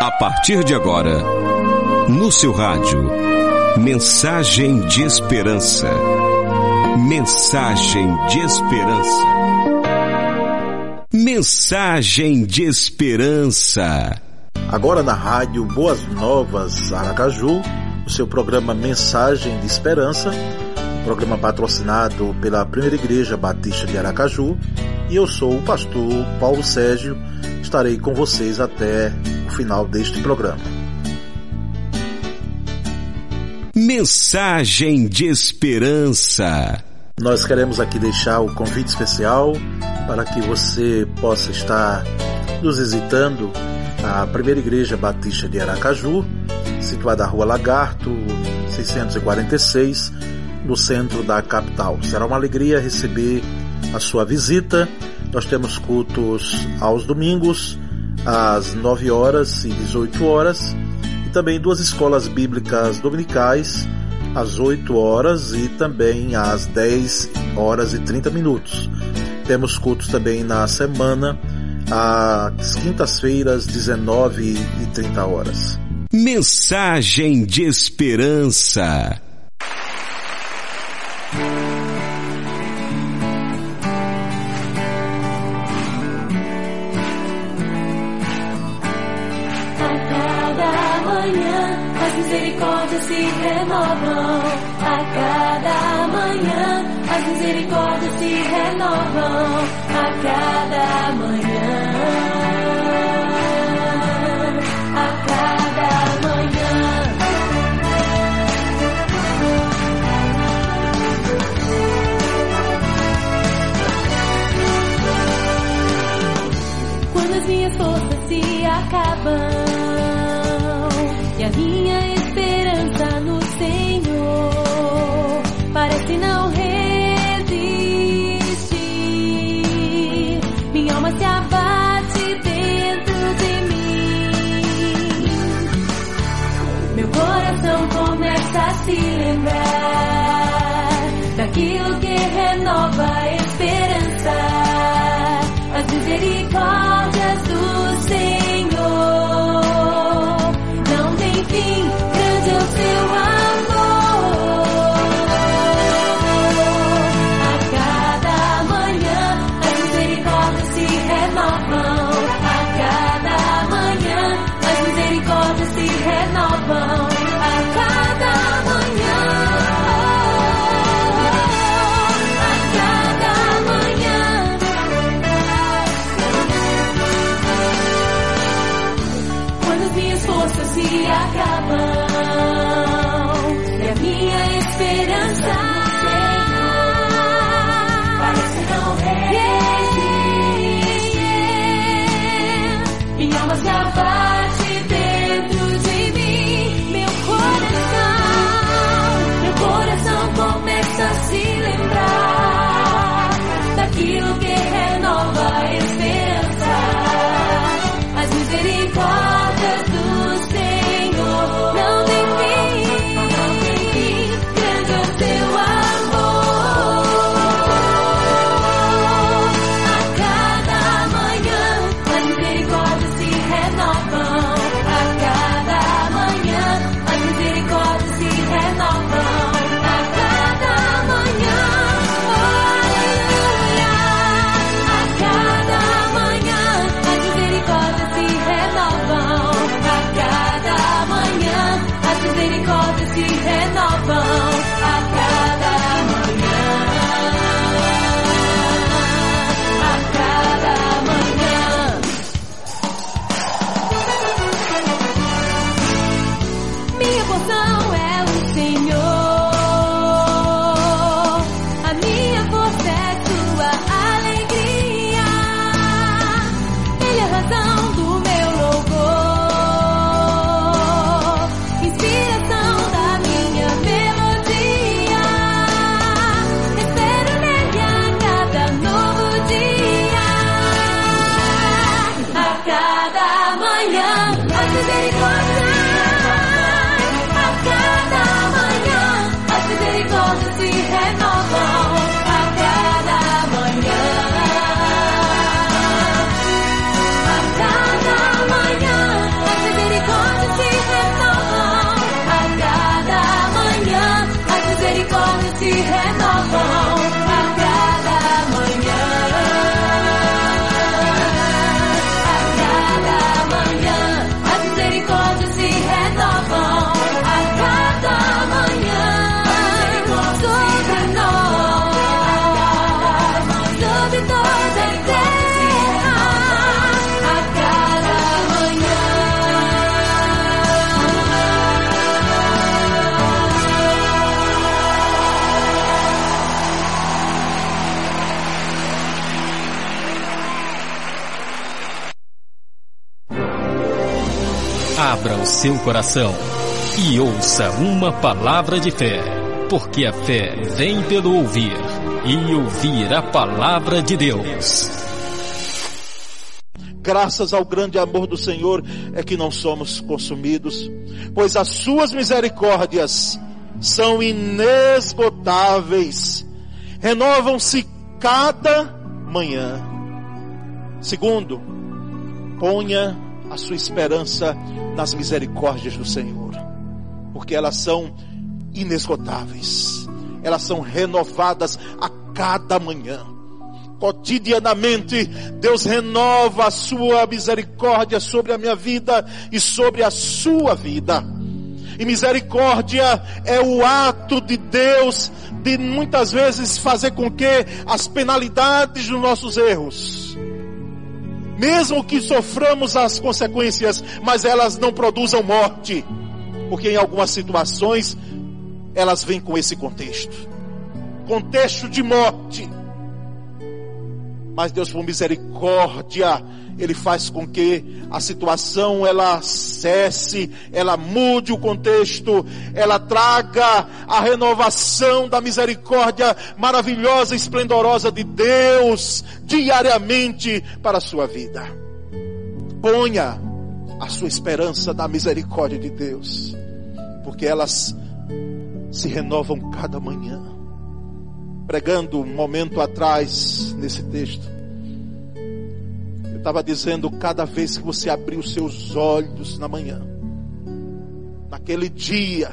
A partir de agora, no seu rádio, mensagem de esperança. Mensagem de esperança. Mensagem de esperança. Agora na rádio Boas Novas Aracaju, o seu programa Mensagem de Esperança, programa patrocinado pela Primeira Igreja Batista de Aracaju, e eu sou o pastor Paulo Sérgio, estarei com vocês até final deste programa. Mensagem de esperança. Nós queremos aqui deixar o convite especial para que você possa estar nos visitando a Primeira Igreja Batista de Aracaju, situada na Rua Lagarto, 646, no centro da capital. Será uma alegria receber a sua visita. Nós temos cultos aos domingos, às 9 horas e 18 horas, e também duas escolas bíblicas dominicais, às 8 horas e também às 10 horas e 30 minutos. Temos cultos também na semana, às quintas-feiras, 19 e 30 horas. Mensagem de esperança. Se lembrar daquilo que renova a esperança, as misericórdias seu coração e ouça uma palavra de fé, porque a fé vem pelo ouvir e ouvir a palavra de Deus. Graças ao grande amor do Senhor é que não somos consumidos, pois as suas misericórdias são inesgotáveis, renovam-se cada manhã. Segundo, ponha a sua esperança nas misericórdias do Senhor, porque elas são inesgotáveis, elas são renovadas a cada manhã. Cotidianamente, Deus renova a sua misericórdia sobre a minha vida e sobre a sua vida. E misericórdia é o ato de Deus de muitas vezes fazer com que as penalidades dos nossos erros, mesmo que soframos as consequências, mas elas não produzam morte, porque em algumas situações elas vêm com esse contexto. Contexto de morte mas Deus por misericórdia, Ele faz com que a situação ela cesse, ela mude o contexto, ela traga a renovação da misericórdia maravilhosa e esplendorosa de Deus diariamente para a sua vida. Ponha a sua esperança na misericórdia de Deus, porque elas se renovam cada manhã pregando um momento atrás nesse texto. Eu estava dizendo, cada vez que você abrir os seus olhos na manhã, naquele dia,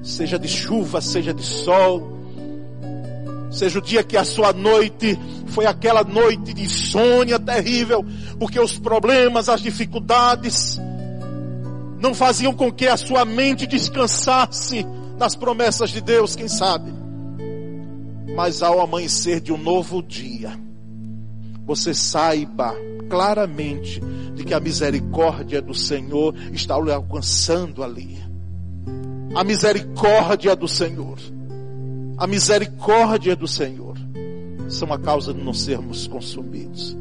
seja de chuva, seja de sol, seja o dia que a sua noite foi aquela noite de insônia terrível, porque os problemas, as dificuldades, não faziam com que a sua mente descansasse nas promessas de Deus, quem sabe? Mas ao amanhecer de um novo dia, você saiba claramente de que a misericórdia do Senhor está lhe alcançando ali. A misericórdia do Senhor, a misericórdia do Senhor, são a causa de não sermos consumidos.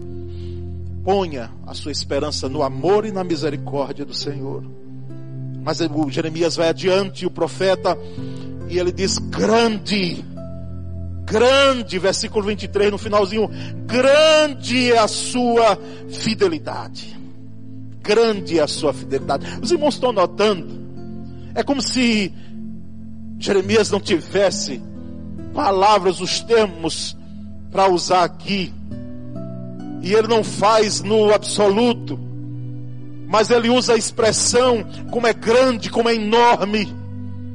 Ponha a sua esperança no amor e na misericórdia do Senhor. Mas o Jeremias vai adiante, o profeta, e ele diz: grande Grande, versículo 23 no finalzinho, grande é a sua fidelidade. Grande é a sua fidelidade. Os irmãos estão notando? É como se Jeremias não tivesse palavras, os termos para usar aqui. E ele não faz no absoluto, mas ele usa a expressão como é grande, como é enorme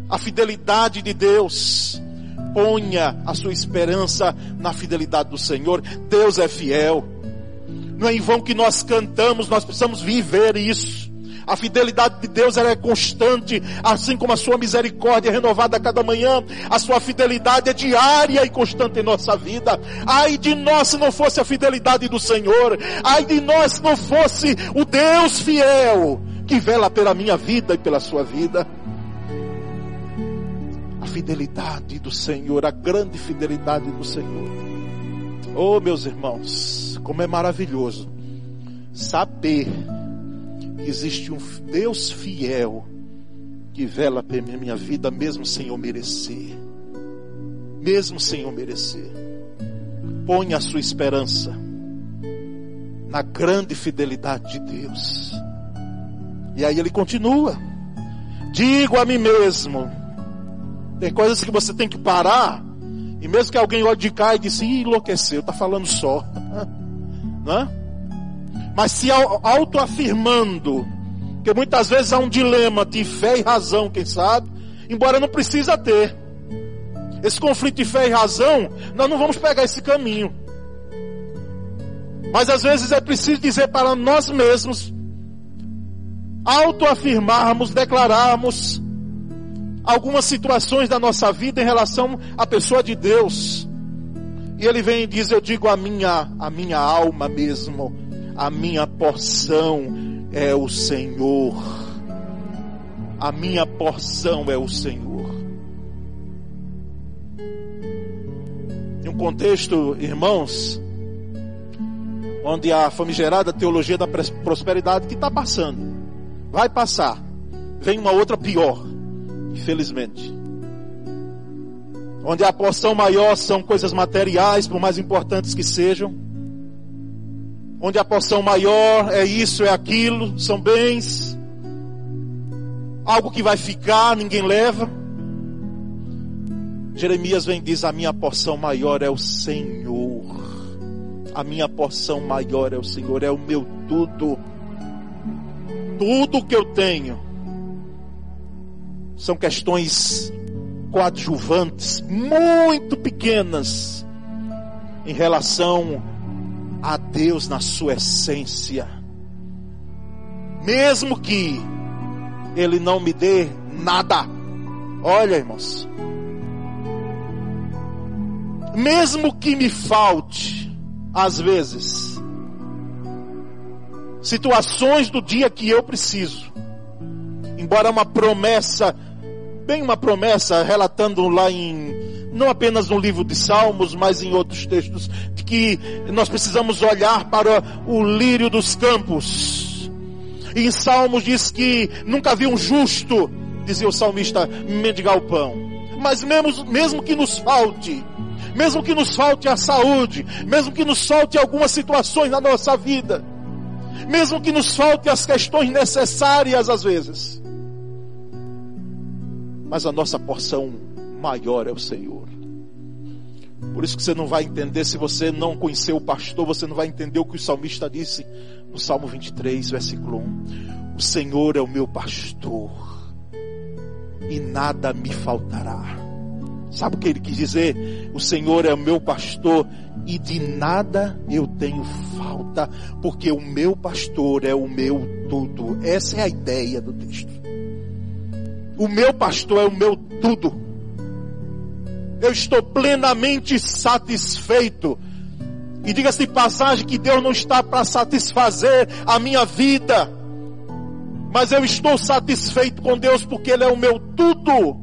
a fidelidade de Deus ponha a sua esperança na fidelidade do Senhor. Deus é fiel. Não é em vão que nós cantamos, nós precisamos viver isso. A fidelidade de Deus é constante, assim como a sua misericórdia é renovada a cada manhã. A sua fidelidade é diária e constante em nossa vida. Ai de nós se não fosse a fidelidade do Senhor. Ai de nós se não fosse o Deus fiel que vela pela minha vida e pela sua vida fidelidade do Senhor, a grande fidelidade do Senhor. Oh, meus irmãos, como é maravilhoso saber que existe um Deus fiel que vela pela minha vida, mesmo sem eu merecer. Mesmo sem eu merecer. Ponha a sua esperança na grande fidelidade de Deus. E aí ele continua: Digo a mim mesmo, tem coisas que você tem que parar. E mesmo que alguém olhe de cá e disse, enlouqueceu, está falando só. Né? Mas se autoafirmando, que muitas vezes há um dilema de fé e razão, quem sabe, embora não precisa ter. Esse conflito de fé e razão, nós não vamos pegar esse caminho. Mas às vezes é preciso dizer para nós mesmos, autoafirmarmos, declararmos, algumas situações da nossa vida em relação à pessoa de Deus. E ele vem e diz: Eu digo a minha, a minha alma mesmo, a minha porção é o Senhor. A minha porção é o Senhor. Em um contexto, irmãos, onde a famigerada teologia da prosperidade que está passando. Vai passar. Vem uma outra pior, infelizmente. Onde a porção maior são coisas materiais, por mais importantes que sejam. Onde a porção maior é isso, é aquilo, são bens. Algo que vai ficar, ninguém leva. Jeremias vem e diz: A minha porção maior é o Senhor. A minha porção maior é o Senhor, é o meu tudo. Tudo que eu tenho são questões coadjuvantes, muito pequenas, em relação a Deus na sua essência. Mesmo que Ele não me dê nada. Olha, irmãos. Mesmo que me falte, às vezes, situações do dia que eu preciso, embora uma promessa bem uma promessa relatando lá em não apenas no livro de Salmos, mas em outros textos, de que nós precisamos olhar para o lírio dos campos. E em Salmos diz que nunca vi um justo, dizia o salmista, mendigar o pão. Mas mesmo, mesmo que nos falte, mesmo que nos falte a saúde, mesmo que nos falte algumas situações na nossa vida, mesmo que nos falte as questões necessárias às vezes, mas a nossa porção maior é o Senhor. Por isso que você não vai entender, se você não conhecer o pastor, você não vai entender o que o salmista disse no Salmo 23, versículo 1. O Senhor é o meu pastor e nada me faltará. Sabe o que ele quis dizer? O Senhor é o meu pastor e de nada eu tenho falta, porque o meu pastor é o meu tudo. Essa é a ideia do texto. O meu pastor é o meu tudo. Eu estou plenamente satisfeito. E diga-se de passagem que Deus não está para satisfazer a minha vida. Mas eu estou satisfeito com Deus porque Ele é o meu tudo.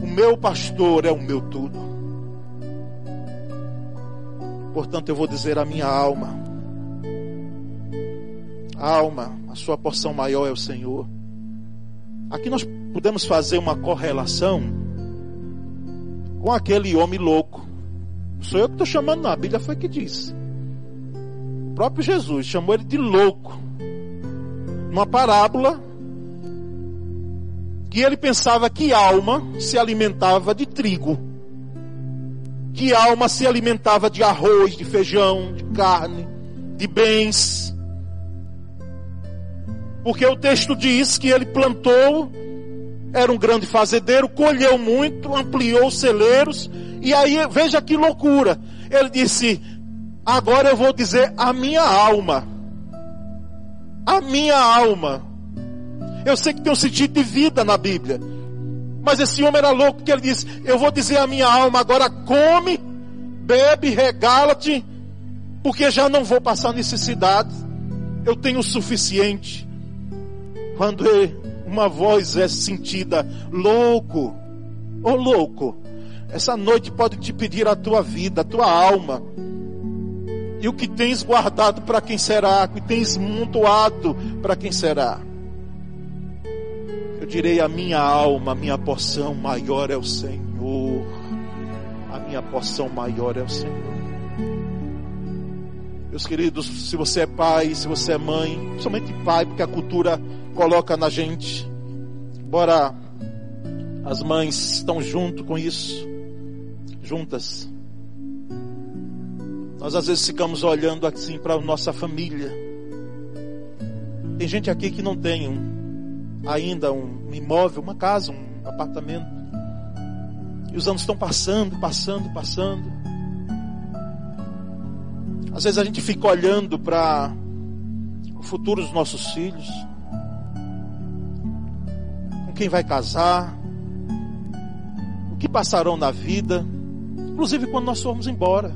O meu pastor é o meu tudo. Portanto, eu vou dizer à minha alma: alma, a sua porção maior é o Senhor. Aqui nós podemos fazer uma correlação com aquele homem louco. Não sou eu que estou chamando, não. A Bíblia foi que disse. O próprio Jesus chamou ele de louco. Uma parábola que ele pensava que alma se alimentava de trigo, que alma se alimentava de arroz, de feijão, de carne, de bens. Porque o texto diz que ele plantou, era um grande fazendeiro, colheu muito, ampliou os celeiros, e aí veja que loucura. Ele disse: Agora eu vou dizer a minha alma. A minha alma. Eu sei que tem um sentido de vida na Bíblia. Mas esse homem era louco porque ele disse: Eu vou dizer a minha alma, agora come, bebe, regala-te, porque já não vou passar necessidade. Eu tenho o suficiente. Quando uma voz é sentida, louco, ô oh, louco, essa noite pode te pedir a tua vida, a tua alma. E o que tens guardado para quem será? O que tens montuado para quem será? Eu direi: a minha alma, a minha porção maior é o Senhor. A minha porção maior é o Senhor. Meus queridos, se você é pai, se você é mãe, somente pai, porque a cultura coloca na gente. Embora as mães estão junto com isso, juntas. Nós às vezes ficamos olhando assim para a nossa família. Tem gente aqui que não tem um, ainda um imóvel, uma casa, um apartamento. E os anos estão passando, passando, passando. Às vezes a gente fica olhando para o futuro dos nossos filhos, quem vai casar, o que passarão na vida, inclusive quando nós formos embora.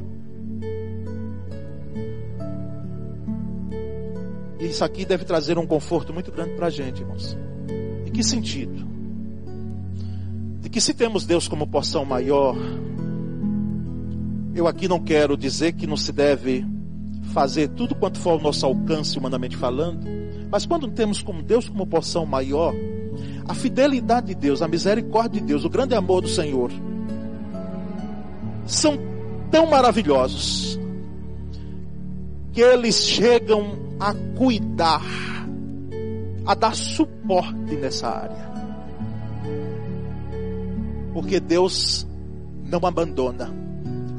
E isso aqui deve trazer um conforto muito grande para a gente, irmãos. Em que sentido? De que se temos Deus como porção maior, eu aqui não quero dizer que não se deve fazer tudo quanto for ao nosso alcance, humanamente falando, Mas quando temos como Deus como porção maior, a fidelidade de Deus, a misericórdia de Deus, o grande amor do Senhor, são tão maravilhosos que eles chegam a cuidar, a dar suporte nessa área. Porque Deus não abandona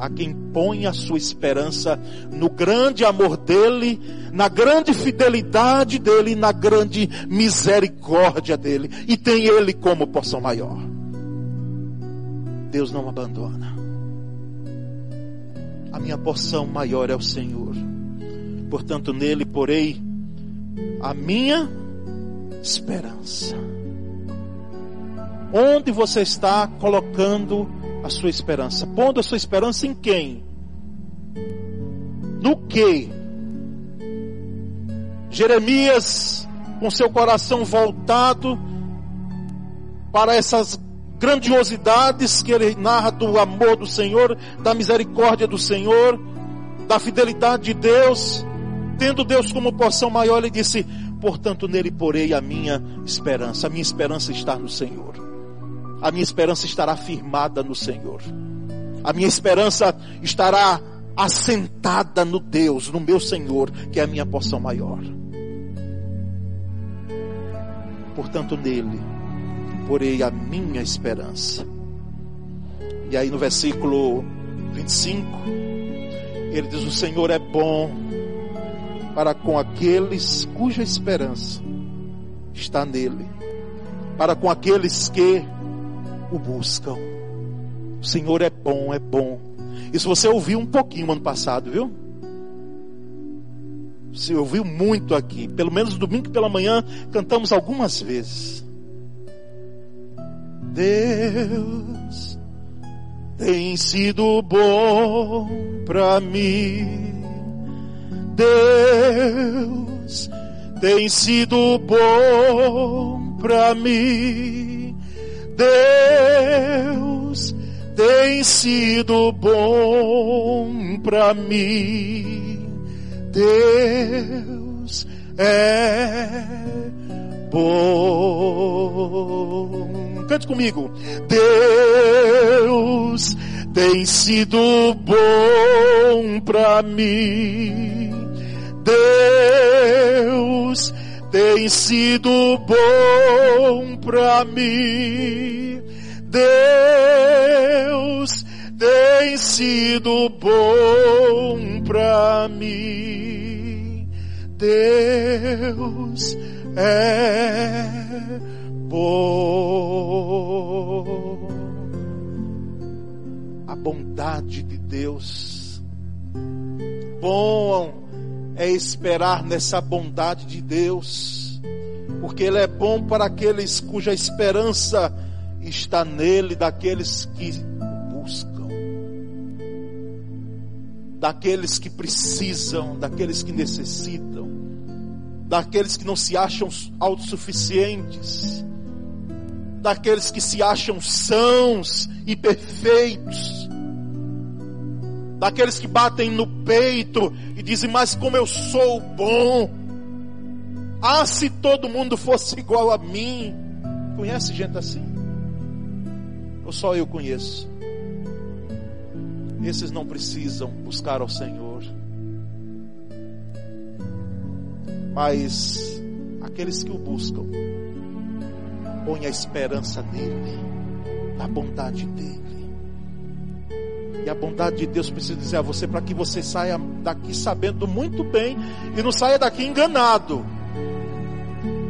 a quem põe a sua esperança no grande amor dele, na grande fidelidade dele, na grande misericórdia dele, e tem ele como porção maior. Deus não abandona. A minha porção maior é o Senhor. Portanto, nele porei a minha esperança. Onde você está colocando a sua esperança? Pondo a sua esperança em quem? No que? Jeremias, com seu coração voltado para essas grandiosidades que ele narra do amor do Senhor, da misericórdia do Senhor, da fidelidade de Deus, tendo Deus como porção maior, ele disse: Portanto, nele porei a minha esperança. A minha esperança está no Senhor. A minha esperança estará firmada no Senhor. A minha esperança estará assentada no Deus, no meu Senhor, que é a minha porção maior. Portanto, nele porei a minha esperança. E aí no versículo 25, ele diz: O Senhor é bom para com aqueles cuja esperança está nele, para com aqueles que o buscam. O Senhor é bom, é bom. Isso você ouviu um pouquinho ano passado, viu? Você ouviu muito aqui. Pelo menos domingo pela manhã cantamos algumas vezes. Deus tem sido bom para mim. Deus tem sido bom para mim. Deus tem sido bom para mim. Deus é bom. Cante comigo. Deus tem sido bom para mim. Deus tem sido bom para mim. Deus tem sido bom para mim. Deus é bom. A bondade de Deus. Bom é esperar nessa bondade de Deus, porque Ele é bom para aqueles cuja esperança está nele, daqueles que o buscam, daqueles que precisam, daqueles que necessitam, daqueles que não se acham autossuficientes, daqueles que se acham sãos e perfeitos, daqueles que batem no peito e dizem: Mas como eu sou bom, ah, se todo mundo fosse igual a mim. Conhece gente assim? Ou só eu conheço? Esses não precisam buscar ao Senhor. Mas aqueles que o buscam, põe a esperança nele, na bondade dele. E a bondade de Deus precisa dizer a você para que você saia daqui sabendo muito bem e não saia daqui enganado.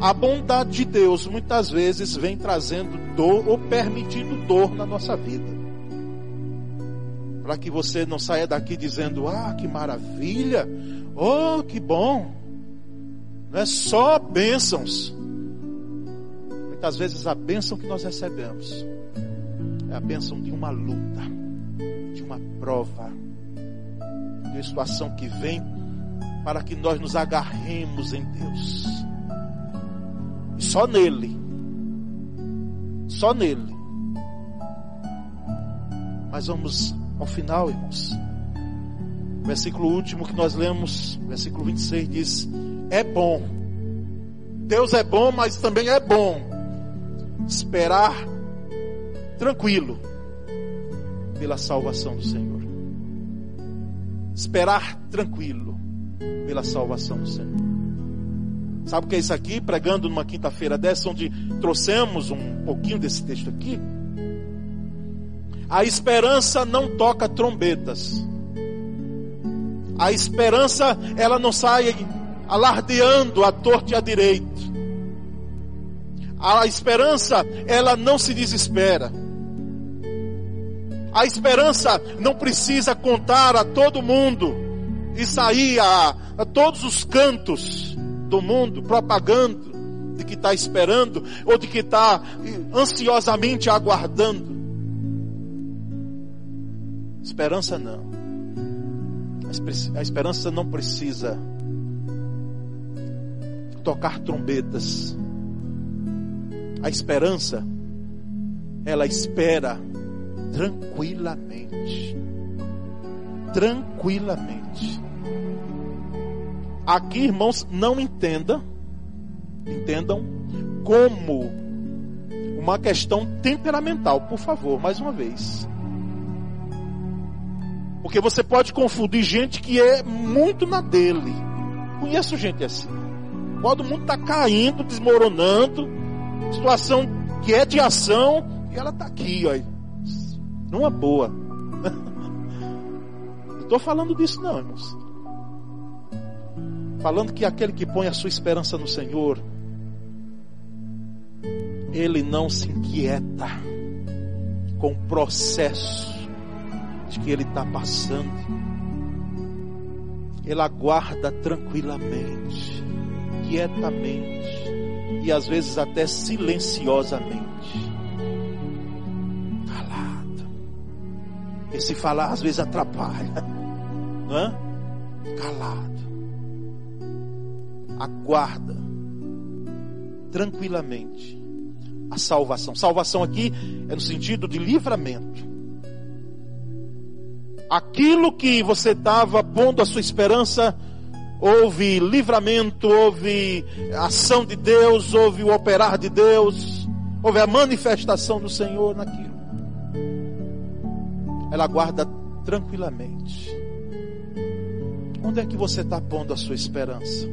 A bondade de Deus muitas vezes vem trazendo dor ou permitindo dor na nossa vida. Para que você não saia daqui dizendo: Ah, que maravilha! Oh, que bom! Não é só bênçãos. Muitas vezes a bênção que nós recebemos é a bênção de uma luta, de uma prova, de uma situação que vem para que nós nos agarremos em Deus. E só nele. Só nele. Mas vamos ao final, irmãos. O versículo último que nós lemos, versículo 26, diz: É bom Deus é bom, mas também é bom esperar tranquilo pela salvação do Senhor. Esperar tranquilo pela salvação do Senhor. Sabe o que é isso aqui? Pregando numa quinta-feira dessa, onde trouxemos um pouquinho desse texto aqui. A esperança não toca trombetas. A esperança, ela não sai alardeando a torta e a direito. A esperança, ela não se desespera. A esperança não precisa contar a todo mundo e sair a, a todos os cantos do mundo propagando de que está esperando ou de que está ansiosamente aguardando. Esperança não. A esperança não precisa tocar trombetas. A esperança, ela espera tranquilamente. Tranquilamente. Aqui, irmãos, não entenda, entendam como uma questão temperamental, por favor, mais uma vez. Porque você pode confundir gente que é muito na dele. Conheço gente assim. Todo mundo está caindo, desmoronando. Situação que é de ação. E ela está aqui, ó. Numa boa. Não estou falando disso não, irmãos. Falando que aquele que põe a sua esperança no Senhor, ele não se inquieta com o processo que ele está passando. Ele aguarda tranquilamente, quietamente e às vezes até silenciosamente. E se falar às vezes atrapalha. Não é? Calado. Aguarda tranquilamente a salvação. Salvação aqui é no sentido de livramento aquilo que você estava pondo a sua esperança, houve livramento, houve ação de Deus, houve o operar de Deus, houve a manifestação do Senhor naquilo. Ela guarda tranquilamente. Onde é que você está pondo a sua esperança?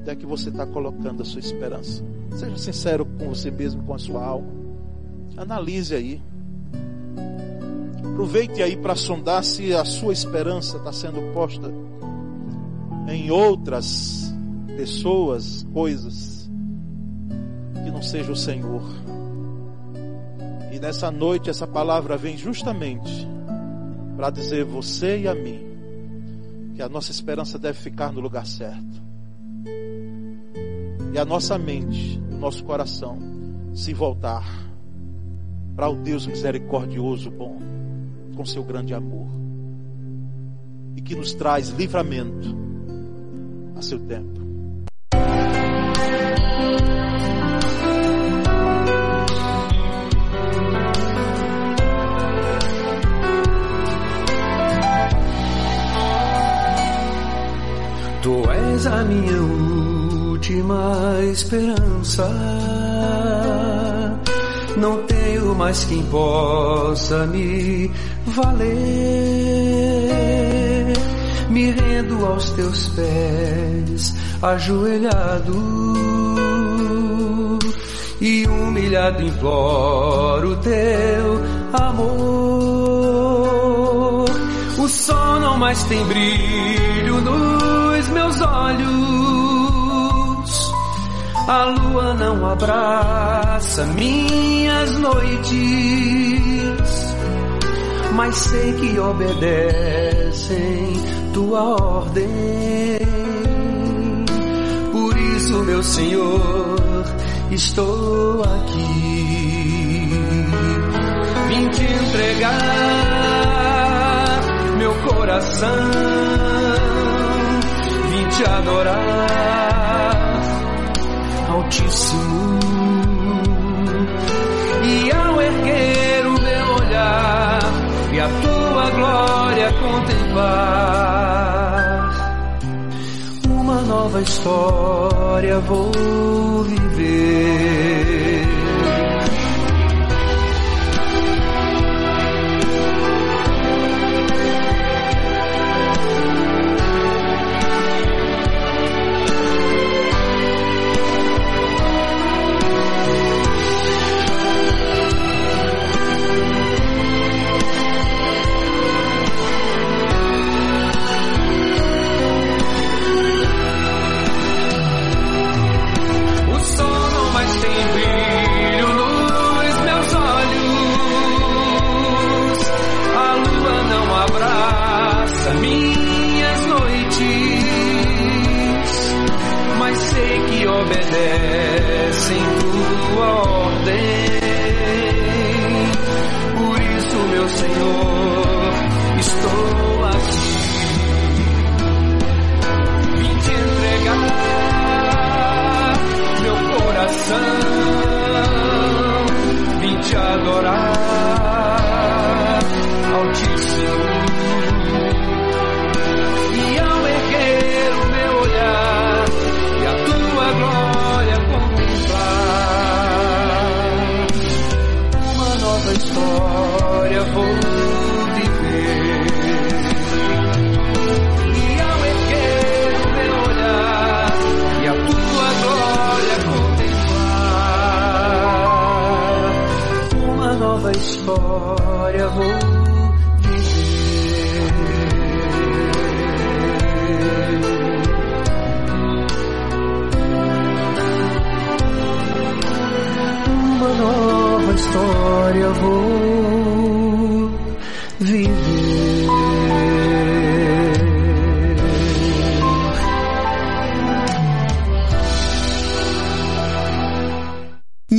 Onde é que você está colocando a sua esperança? Seja sincero com você mesmo, com a sua alma. Analise aí. Aproveite aí para sondar se a sua esperança está sendo posta em outras pessoas, coisas, que não seja o Senhor. E nessa noite essa palavra vem justamente para dizer você e a mim que a nossa esperança deve ficar no lugar certo. E a nossa mente, o nosso coração se voltar para o Deus misericordioso bom com seu grande amor e que nos traz livramento a seu tempo. És a minha última esperança não tenho mais quem possa me valer. Me rendo aos teus pés, ajoelhado e humilhado imploro teu amor. Mais tem brilho nos meus olhos, a lua não abraça minhas noites mas sei que obedecem tua ordem. Por isso, meu Senhor, estou aqui. Vim te entregar coração, vim te adorar, Altíssimo. E ao erguer o meu olhar, e a tua glória contemplar. Uma nova história vou viver.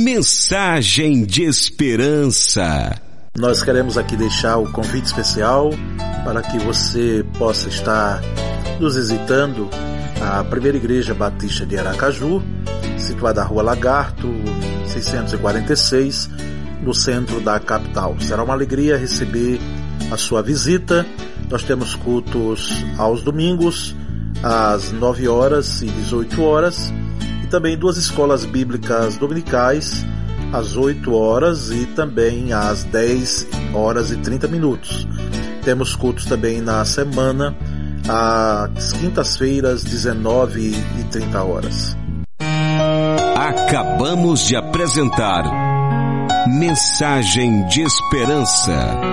Mensagem de esperança. Nós queremos aqui deixar o convite especial para que você possa estar nos visitando a Primeira Igreja Batista de Aracaju, situada na Rua Lagarto, 646, no centro da capital. Será uma alegria receber a sua visita. Nós temos cultos aos domingos, às 9 horas e 18 horas, também duas escolas bíblicas dominicais, às 8 horas e também às 10 horas e 30 minutos. Temos cultos também na semana, às quintas-feiras, 19 e 30 horas. Acabamos de apresentar Mensagem de Esperança.